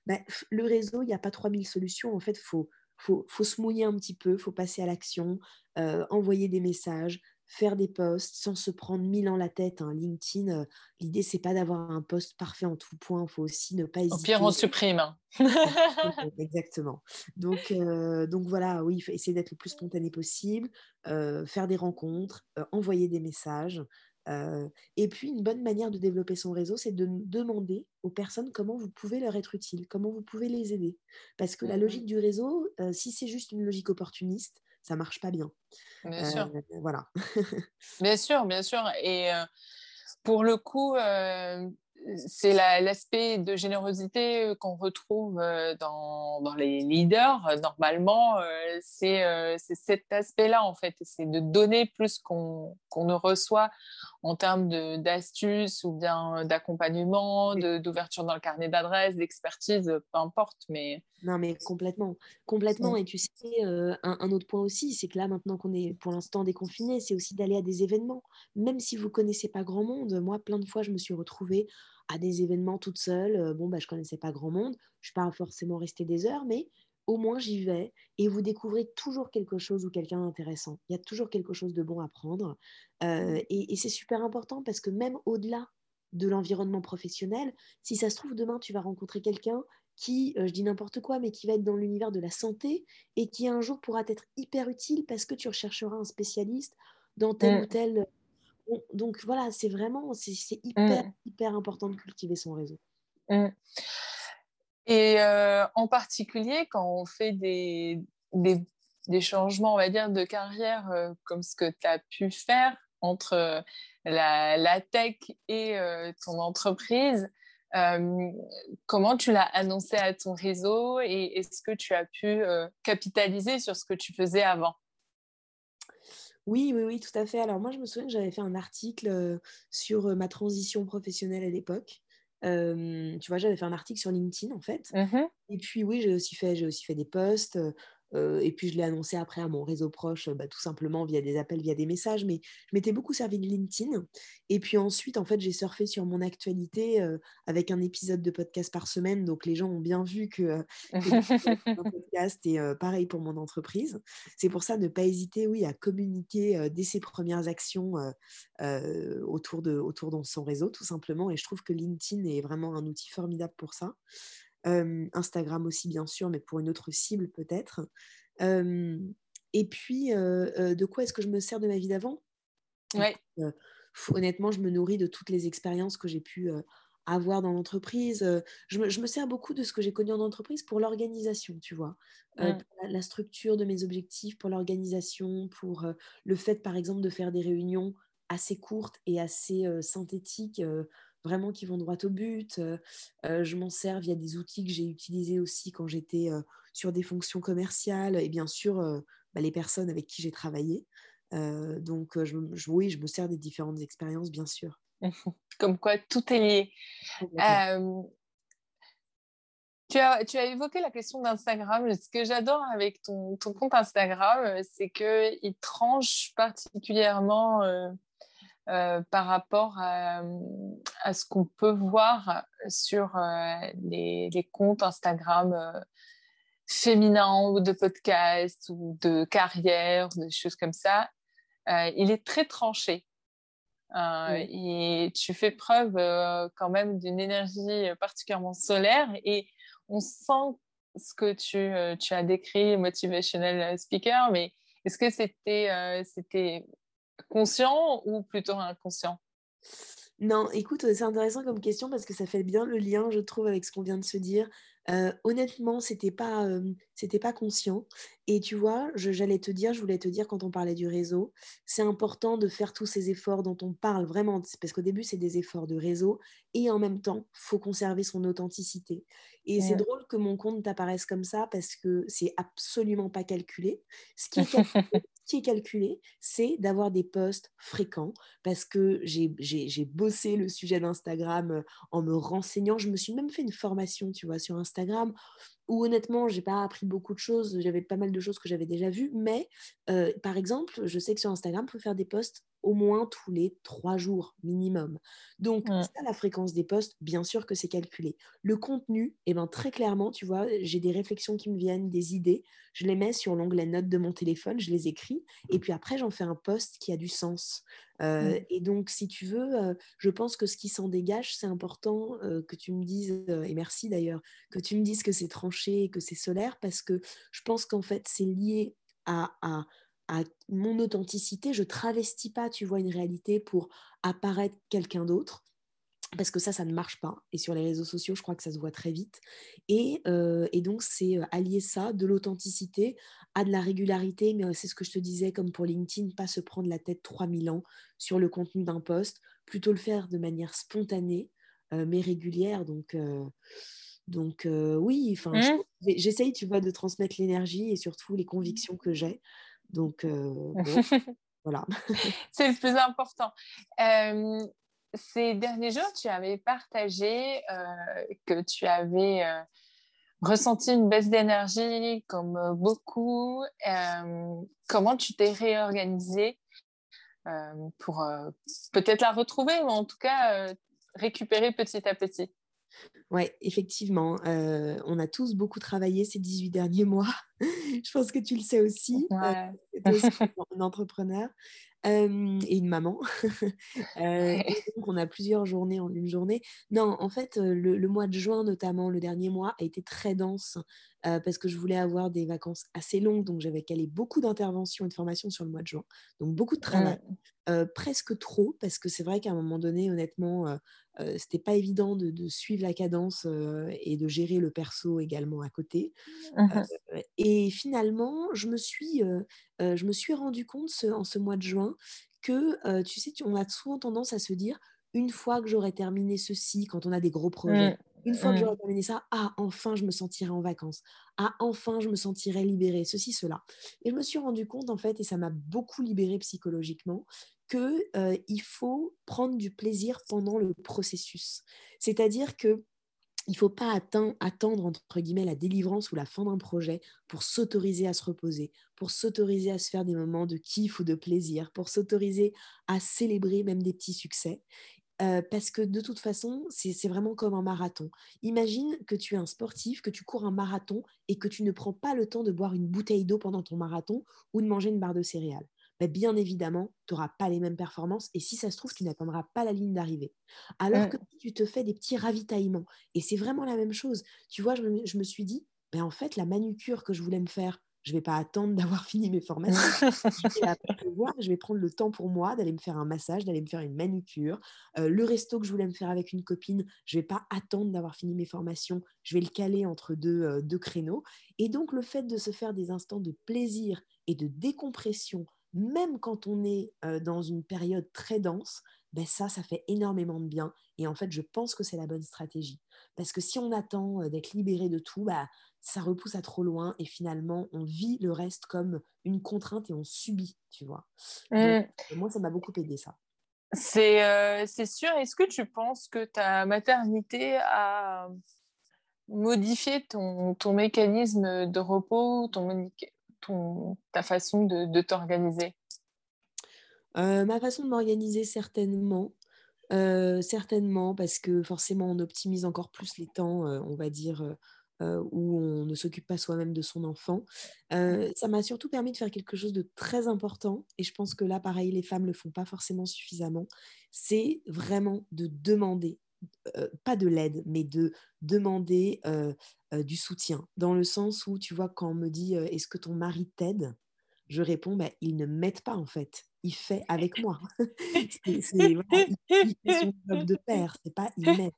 bah, le réseau, il n'y a pas 3000 solutions. En fait, il faut, faut, faut, se mouiller un petit peu, il faut passer à l'action, envoyer des messages, faire des posts sans se prendre mille ans la tête. Hein. LinkedIn, euh, l'idée, c'est pas d'avoir un post parfait en tout point. Il faut aussi ne pas hésiter. Au pire, on supprime. Hein. [LAUGHS] Exactement. Donc, euh, donc voilà, oui, il faut essayer d'être le plus spontané possible, euh, faire des rencontres, envoyer des messages. et puis, une bonne manière de développer son réseau, c'est de demander aux personnes comment vous pouvez leur être utile, comment vous pouvez les aider. Parce que la mmh logique du réseau, si c'est juste une logique opportuniste, ça marche pas bien. Bien sûr. Voilà. [LAUGHS] bien sûr, bien sûr. Et pour le coup, c'est l'aspect de générosité qu'on retrouve dans, dans, les leaders. Normalement, c'est cet aspect-là, en fait. C'est de donner plus qu'on ne reçoit en termes d'astuces ou bien d'accompagnement, d'ouverture dans le carnet d'adresses, d'expertise, peu importe. Mais... Non, mais complètement. Complètement. Et tu sais, un, un, autre point aussi, c'est que là, maintenant qu'on est pour l'instant déconfiné, c'est aussi d'aller à des événements. Même si vous connaissez pas grand monde, moi, plein de fois, je me suis retrouvée à des événements toute seule. Bon, bah, je connaissais pas grand monde. Je suis pas forcément restée des heures, mais au moins j'y vais et vous découvrez toujours quelque chose ou quelqu'un d'intéressant. Il y a toujours quelque chose de bon à prendre. Mmh. et, c'est super important parce que même au-delà de l'environnement professionnel, si ça se trouve, demain, tu vas rencontrer quelqu'un qui, je dis n'importe quoi, mais qui va être dans l'univers de la santé et qui un jour pourra être hyper utile parce que tu rechercheras un spécialiste dans tel ou mmh. tel donc voilà, c'est vraiment, c'est hyper, mmh. hyper important de cultiver son réseau. Mmh. Et en particulier, quand on fait des, des, changements, on va dire, de carrière, comme ce que tu as pu faire entre la, la tech et ton entreprise, comment tu l'as annoncé à ton réseau et est-ce que tu as pu capitaliser sur ce que tu faisais avant? Oui, oui, oui, tout à fait. Alors moi, je me souviens que j'avais fait un article sur ma transition professionnelle à l'époque. Tu vois, j'avais fait un article sur LinkedIn en fait. Mmh et puis oui, j'ai aussi fait, j'ai aussi fait des posts. Et puis je l'ai annoncé après à mon réseau proche, bah, tout simplement via des appels, via des messages. Mais je m'étais beaucoup servi de LinkedIn. Et puis ensuite, en fait, j'ai surfé sur mon actualité euh, avec un épisode de podcast par semaine. Donc les gens ont bien vu que, euh, [LAUGHS] un podcast et pareil pour mon entreprise. C'est pour ça ne pas hésiter, oui, à communiquer dès ses premières actions autour de autour de son réseau, tout simplement. Et je trouve que LinkedIn est vraiment un outil formidable pour ça. Instagram aussi, bien sûr, mais pour une autre cible peut-être. et puis, de quoi est-ce que je me sers de ma vie d'avant? Ouais. Honnêtement, je me nourris de toutes les expériences que j'ai pu avoir dans l'entreprise. Je me, je, me, sers beaucoup de ce que j'ai connu en entreprise pour l'organisation, tu vois? Mmh. la, structure de mes objectifs, pour l'organisation, pour le fait, par exemple, de faire des réunions assez courtes et assez synthétiques vraiment qui vont droit au but. je m'en sers via des outils que j'ai utilisés aussi quand j'étais sur des fonctions commerciales et bien sûr bah, les personnes avec qui j'ai travaillé. donc je, oui, je me sers des différentes expériences, bien sûr. [LAUGHS] Comme quoi, tout est lié. Tu as, tu as, évoqué la question d'Instagram. Ce que j'adore avec ton, ton, compte Instagram, c'est qu'il tranche particulièrement euh, par rapport à, ce qu'on peut voir sur euh, les, comptes Instagram euh, féminins ou de podcasts ou de carrière, des choses comme ça. il est très tranché. Et tu fais preuve quand même d'une énergie particulièrement solaire et on sent ce que tu, tu as décrit, motivational speaker, mais est-ce que c'était c'était conscient ou plutôt inconscient? Non, écoute, c'est intéressant comme question parce que ça fait bien le lien, je trouve, avec ce qu'on vient de se dire. Euh, honnêtement, c'était pas, c'était pas conscient. Et tu vois, j'allais te dire, je voulais te dire quand on parlait du réseau, c'est important de faire tous ces efforts dont on parle vraiment, parce qu'au début, c'est des efforts de réseau, et en même temps, faut conserver son authenticité. Et c'est drôle que mon compte t'apparaisse comme ça parce que c'est absolument pas calculé. Ce qui est [LAUGHS] calculé, qui est calculé, c'est d'avoir des posts fréquents parce que j'ai bossé le sujet d'Instagram en me renseignant. Je me suis même fait une formation, tu vois, sur Instagram où honnêtement, j'ai pas appris beaucoup de choses. J'avais pas mal de choses que j'avais déjà vues. Mais par exemple, je sais que sur Instagram, il faut faire des posts au moins tous les trois jours minimum. Donc, ça, la fréquence des posts, bien sûr que c'est calculé. Le contenu, eh ben, très clairement, tu vois, j'ai des réflexions qui me viennent, des idées, je les mets sur l'onglet notes de mon téléphone, je les écris, et puis après, j'en fais un post qui a du sens. Et donc, si tu veux, je pense que ce qui s'en dégage, c'est important que tu me dises, et merci d'ailleurs, que tu me dises que c'est tranché, que c'est solaire, parce que je pense qu'en fait, c'est lié à, à, à mon authenticité, je travestis pas, tu vois, une réalité pour apparaître quelqu'un d'autre. Parce que ça, ça ne marche pas. Et sur les réseaux sociaux, je crois que ça se voit très vite. Et, euh, donc, c'est euh, allier ça, de l'authenticité, à de la régularité. Mais euh, c'est ce que je te disais, comme pour LinkedIn, pas se prendre la tête 3000 ans sur le contenu d'un poste, plutôt le faire de manière spontanée, mais régulière. Donc, donc oui, enfin, mmh. j'essaye, tu vois, de transmettre l'énergie et surtout les convictions que j'ai. Donc, euh, [LAUGHS] voilà. [LAUGHS] C'est le plus important. ces derniers jours, tu avais partagé euh, que tu avais euh, ressenti une baisse d'énergie comme beaucoup. comment tu t'es réorganisé pour peut-être la retrouver, ou en tout cas récupérer petit à petit? Oui, effectivement, on a tous beaucoup travaillé ces 18 derniers mois. [LAUGHS] Je pense que tu le sais aussi. Ouais. [LAUGHS] aussi un entrepreneur et une maman. [LAUGHS] donc on a plusieurs journées en une journée. Non, en fait, le, mois de juin, notamment le dernier mois, a été très dense parce que je voulais avoir des vacances assez longues. Donc j'avais calé beaucoup d'interventions et de formations sur le mois de juin. Donc beaucoup de travail. presque trop, parce que c'est vrai qu'à un moment donné, honnêtement, c'était pas évident de, suivre la cadence et de gérer le perso également à côté. Mmh et finalement, je me suis, je me suis rendu compte en ce mois de juin que, tu sais, on a souvent tendance à se dire, une fois que j'aurai terminé ceci, quand on a des gros projets, mmh. une fois que mmh. j'aurai terminé ça, ah, enfin, je me sentirai en vacances. Ah, enfin, je me sentirai libérée, ceci, cela. Et je me suis rendu compte, en fait, et ça m'a beaucoup libérée psychologiquement, qu'il euh, faut prendre du plaisir pendant le processus. C'est-à-dire que il ne faut pas attendre, entre guillemets, la délivrance ou la fin d'un projet pour s'autoriser à se reposer, pour s'autoriser à se faire des moments de kiff ou de plaisir, pour s'autoriser à célébrer même des petits succès. Euh, parce que de toute façon, c'est vraiment comme un marathon. Imagine que tu es un sportif, que tu cours un marathon et que tu ne prends pas le temps de boire une bouteille d'eau pendant ton marathon ou de manger une barre de céréales. Bah, bien évidemment, tu n'auras pas les mêmes performances et si ça se trouve, tu n'atteindras pas la ligne d'arrivée. Alors que tu te fais des petits ravitaillements, et c'est vraiment la même chose. Tu vois, je me, suis dit, ben en fait, la manucure que je voulais me faire, je ne vais pas attendre [LAUGHS] d'avoir fini mes formations. je, vais prendre le temps pour moi d'aller me faire un massage, d'aller me faire une manucure. Euh, le resto que je voulais me faire avec une copine, je ne vais pas attendre d'avoir fini mes formations. Je vais le caler entre deux, euh, deux créneaux. Et donc, le fait de se faire des instants de plaisir et de décompression même quand on est dans une période très dense, ben ça, ça fait énormément de bien. Et en fait, je pense que c'est la bonne stratégie. Parce que si on attend d'être libéré de tout, bah, ça repousse à trop loin et finalement, on vit le reste comme une contrainte et on subit, tu vois. Mmh. moi, ça m'a beaucoup aidé, ça. C'est sûr. Est-ce que tu penses que ta maternité a modifié ton, ton mécanisme de repos, ton, ta façon de, t'organiser? Euh, Ma façon de m'organiser, certainement. Euh, certainement, parce que forcément, on optimise encore plus les temps, euh, on va dire, où on ne s'occupe pas soi-même de son enfant. ça m'a surtout permis de faire quelque chose de très important, et je pense que là, pareil, les femmes ne le font pas forcément suffisamment, c'est vraiment de demander pas de l'aide, mais de demander du soutien. Dans le sens où, tu vois, quand on me dit est-ce que ton mari t'aide Je réponds bah, il ne m'aide pas en fait. il fait avec moi. [LAUGHS] c'est, voilà, il, fait son job de père, c'est pas il m'aide.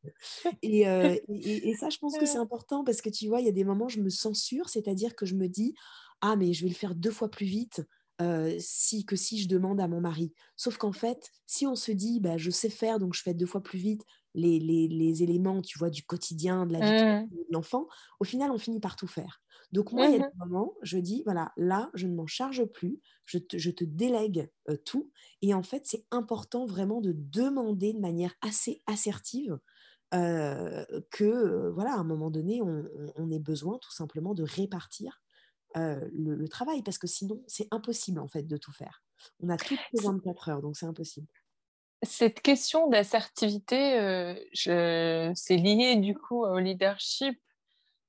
Et, euh, et, et, ça, je pense que c'est important parce que tu vois, il y a des moments, je me censure, c'est-à-dire que je me dis, ah, mais je vais le faire deux fois plus vite. si, que si je demande à mon mari. Sauf qu'en fait, si on se dit, bah, je sais faire, donc je fais deux fois plus vite les, les, les éléments, tu vois, du quotidien, de la vie mmh. de l'enfant, au final, on finit par tout faire. Donc moi, il y a mmh des moments, je dis, voilà, là, je ne m'en charge plus, je te, je te délègue tout. Et en fait, c'est important vraiment de demander de manière assez assertive que, voilà, à un moment donné, on, on ait besoin tout simplement de répartir le, travail, parce que sinon, c'est impossible en fait de tout faire. On a toutes les 24 heures, donc c'est impossible. Cette question d'assertivité, c'est lié du coup au leadership.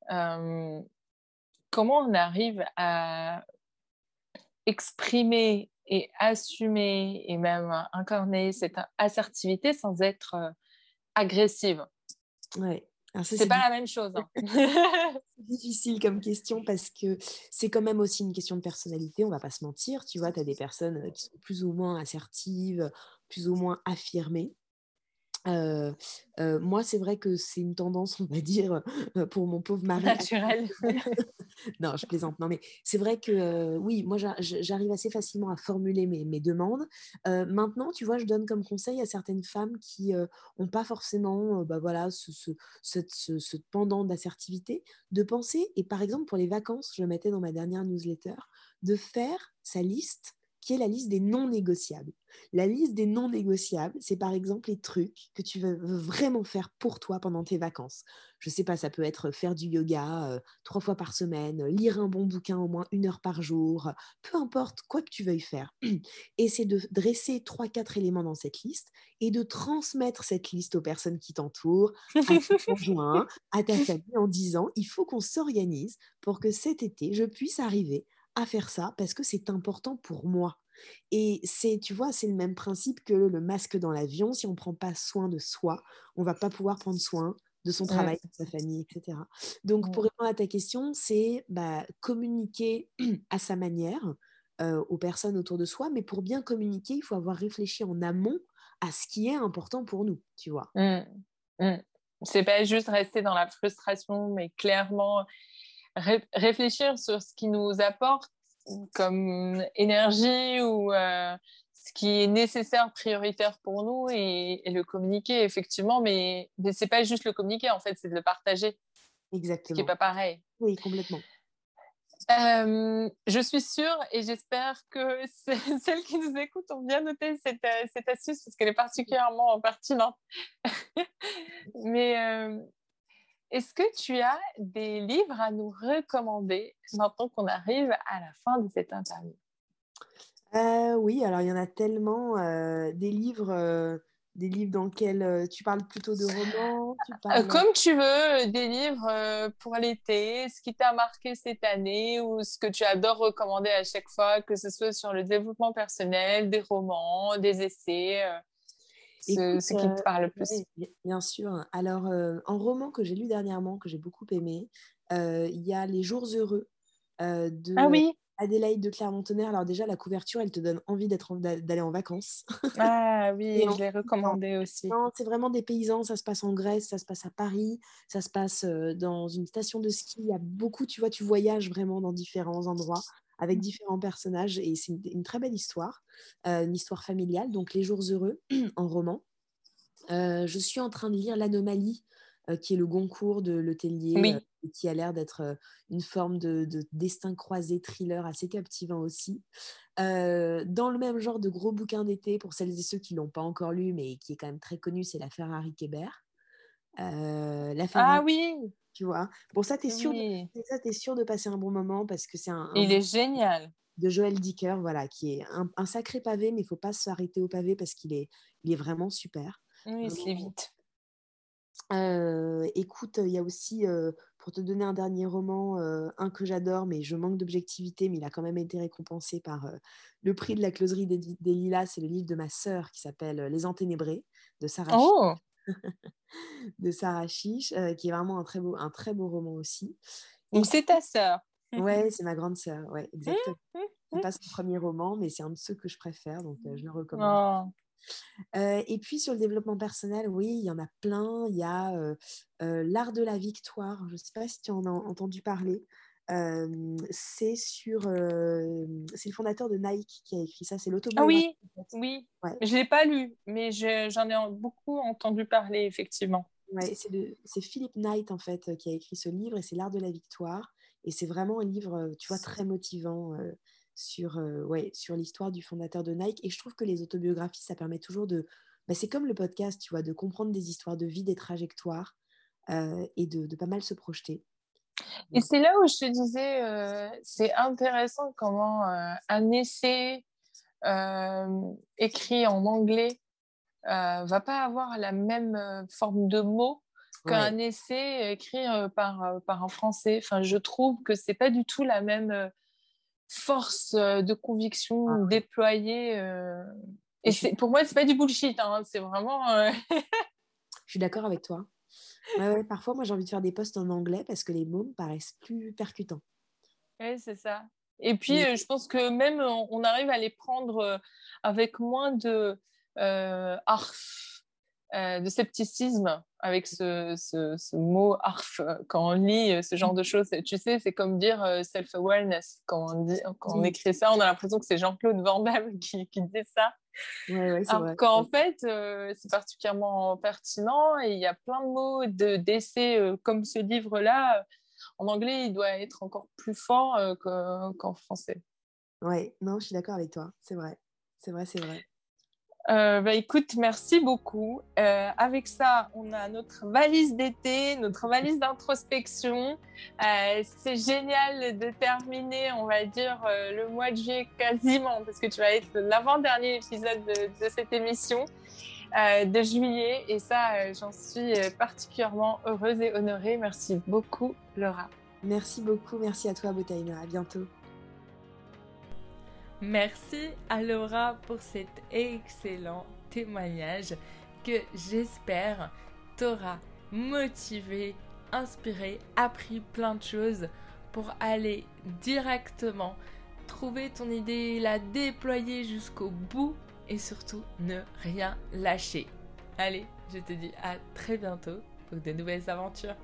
comment on arrive à exprimer et assumer et même incarner cette assertivité sans être agressive? Ouais. C'est pas la même chose. Hein. [LAUGHS] c'est difficile comme question parce que c'est quand même aussi une question de personnalité, on va pas se mentir. Tu vois, tu as des personnes euh, qui sont plus ou moins assertives, plus ou moins affirmées moi, c'est vrai que c'est une tendance, on va dire, pour mon pauvre mari. Naturel. [LAUGHS] non, je plaisante. Non, mais c'est vrai que oui, moi, j'arrive assez facilement à formuler mes, mes demandes. maintenant, tu vois, je donne comme conseil à certaines femmes qui n'ont pas forcément bah, voilà, ce, ce, ce, ce pendant d'assertivité, de penser, et par exemple, pour les vacances, je le mettais dans ma dernière newsletter, de faire sa liste qui est la liste des non négociables. La liste des non négociables, c'est par exemple les trucs que tu veux vraiment faire pour toi pendant tes vacances. Je sais pas, ça peut être faire du yoga euh, trois fois par semaine, lire un bon bouquin au moins une heure par jour, peu importe quoi que tu veuilles faire. [CLEARS THROAT] Et c'est de dresser trois, quatre éléments dans cette liste et de transmettre cette liste aux personnes qui t'entourent, à ton [LAUGHS] conjoint, à ta famille en disant il faut qu'on s'organise pour que cet été, je puisse arriver à faire ça parce que c'est important pour moi. Et c'est, tu vois, c'est le même principe que le masque dans l'avion. Si on ne prend pas soin de soi, on va pas pouvoir prendre soin de son travail, de sa famille, etc. Donc, pour répondre à ta question, c'est bah, communiquer [CLEARS THROAT] à sa manière aux personnes autour de soi, mais pour bien communiquer, il faut avoir réfléchi en amont à ce qui est important pour nous, tu vois. Mmh. Mmh. C'est pas juste rester dans la frustration, mais clairement réfléchir sur ce qui nous apporte comme énergie ou euh, ce qui est nécessaire, prioritaire pour nous et, le communiquer effectivement, mais, mais c'est pas juste le communiquer en fait, c'est de le partager. Exactement. Ce qui n'est pas pareil. Oui, complètement. Euh, je suis sûre et j'espère que [LAUGHS] celles qui nous écoutent ont bien noté cette, euh, cette astuce parce qu'elle est particulièrement pertinente. [LAUGHS] Mais est-ce que tu as des livres à nous recommander maintenant qu'on arrive à la fin de cette interview? Euh, Oui, alors il y en a tellement. Euh, des livres. Euh, des livres dans lesquels tu parles plutôt de romans Comme tu veux, des livres pour l'été, ce qui t'a marqué cette année ou ce que tu adores recommander à chaque fois, que ce soit sur le développement personnel, des romans, des essais ce, qui te parle le plus. bien sûr. Alors, un roman que j'ai lu dernièrement, que j'ai beaucoup aimé, il y a Les Jours Heureux de ah oui. Adélaïde de Clermont-Tonnerre. Alors déjà, la couverture, elle te donne envie d'être d'aller en vacances. [LAUGHS] Ah oui, je l'ai recommandé aussi. c'est vraiment des paysans. Ça se passe en Grèce, ça se passe à Paris, ça se passe dans une station de ski. Il y a beaucoup, tu vois, tu voyages vraiment dans différents endroits avec mmh. différents personnages et c'est une, très belle histoire, euh, une histoire familiale, donc Les Jours Heureux [CLEARS THROAT] en roman. Euh, je suis en train de lire L'Anomalie, euh, qui est le Goncourt de Letellier, qui a l'air d'être une forme de, destin croisé thriller assez captivant aussi. dans le même genre de gros bouquin d'été, pour celles et ceux qui ne l'ont pas encore lu, mais qui est quand même très connu, c'est La Ferrari Kébert. La Ferrari... Ah oui tu vois. Bon, ça, tu es, sûr de, ça, es sûr de passer un bon moment parce que c'est un, Il est génial. De Joël Dicker, voilà, qui est un, sacré pavé, mais il faut pas s'arrêter au pavé parce qu'il est, il est vraiment super. Oui, c'est vite. Euh, écoute, il y a aussi, euh, pour te donner un dernier roman, euh, un que j'adore, mais je manque d'objectivité, mais il a quand même été récompensé par le prix de la closerie des, des Lilas. C'est le livre de ma sœur qui s'appelle Les Enténébrés de Sarah. Oh [LAUGHS] de Sarah Chiche, euh, qui est vraiment un très beau, un très beau roman aussi. Donc c'est ta sœur. Ouais, [LAUGHS] c'est ma grande sœur, ouais, exactement. n'est pas son premier roman, mais c'est un de ceux que je préfère, donc je le recommande. Oh. et puis sur le développement personnel, oui, il y en a plein. Il y a L'art de la victoire. Je ne sais pas si tu en as entendu parler. C'est sur, c'est le fondateur de Nike qui a écrit ça. C'est l'autobiographie. Ah oui, oui. Ouais. Je l'ai pas lu, mais j'en ai beaucoup entendu parler effectivement. Ouais, c'est Philippe Knight en fait qui a écrit ce livre et c'est l'art de la victoire. Et c'est vraiment un livre, tu vois, très motivant sur, ouais, sur l'histoire du fondateur de Nike. Et je trouve que les autobiographies, ça permet toujours de... Bah, c'est comme le podcast, tu vois, de comprendre des histoires de vie, des trajectoires et de, de, pas mal se projeter. Et c'est là où je te disais, c'est intéressant comment un essai écrit en anglais va pas avoir la même forme de mots qu'un essai écrit par, par un Français. Enfin, je trouve que c'est pas du tout la même force de conviction ah déployée. Et pour moi, c'est pas du bullshit, hein, c'est vraiment. [LAUGHS] je suis d'accord avec toi. Parfois, moi, j'ai envie de faire des posts en anglais parce que les mots me paraissent plus percutants. Oui, c'est ça. Et puis, je pense que même on, arrive à les prendre avec moins de euh, euh, de scepticisme avec ce, ce, mot arf quand on lit euh, ce genre de choses. Tu sais, c'est comme dire euh, self-awareness. Quand, on, dit, quand on écrit ça, on a l'impression que c'est Jean-Claude Van Damme [LAUGHS] qui, qui dit ça. Ouais, Alors qu'en fait, c'est particulièrement pertinent et il y a plein de mots d'essais comme ce livre-là. En anglais, il doit être encore plus fort qu'en français. Oui, non, je suis d'accord avec toi. C'est vrai. C'est vrai, c'est vrai. Euh, bah, écoute, merci beaucoup. Euh, avec ça, on a notre valise d'été, notre valise d'introspection. Euh, c'est génial de terminer, on va dire, le mois de juillet quasiment, parce que tu vas être l'avant-dernier épisode de, cette émission de juillet. Et ça, j'en suis particulièrement heureuse et honorée. Merci beaucoup, Laura. Merci beaucoup. Merci à toi, Botaina. À bientôt. Merci à Laura pour cet excellent témoignage que j'espère t'aura motivé, inspiré, appris plein de choses pour aller directement trouver ton idée, la déployer jusqu'au bout et surtout ne rien lâcher. Allez, je te dis à très bientôt pour de nouvelles aventures.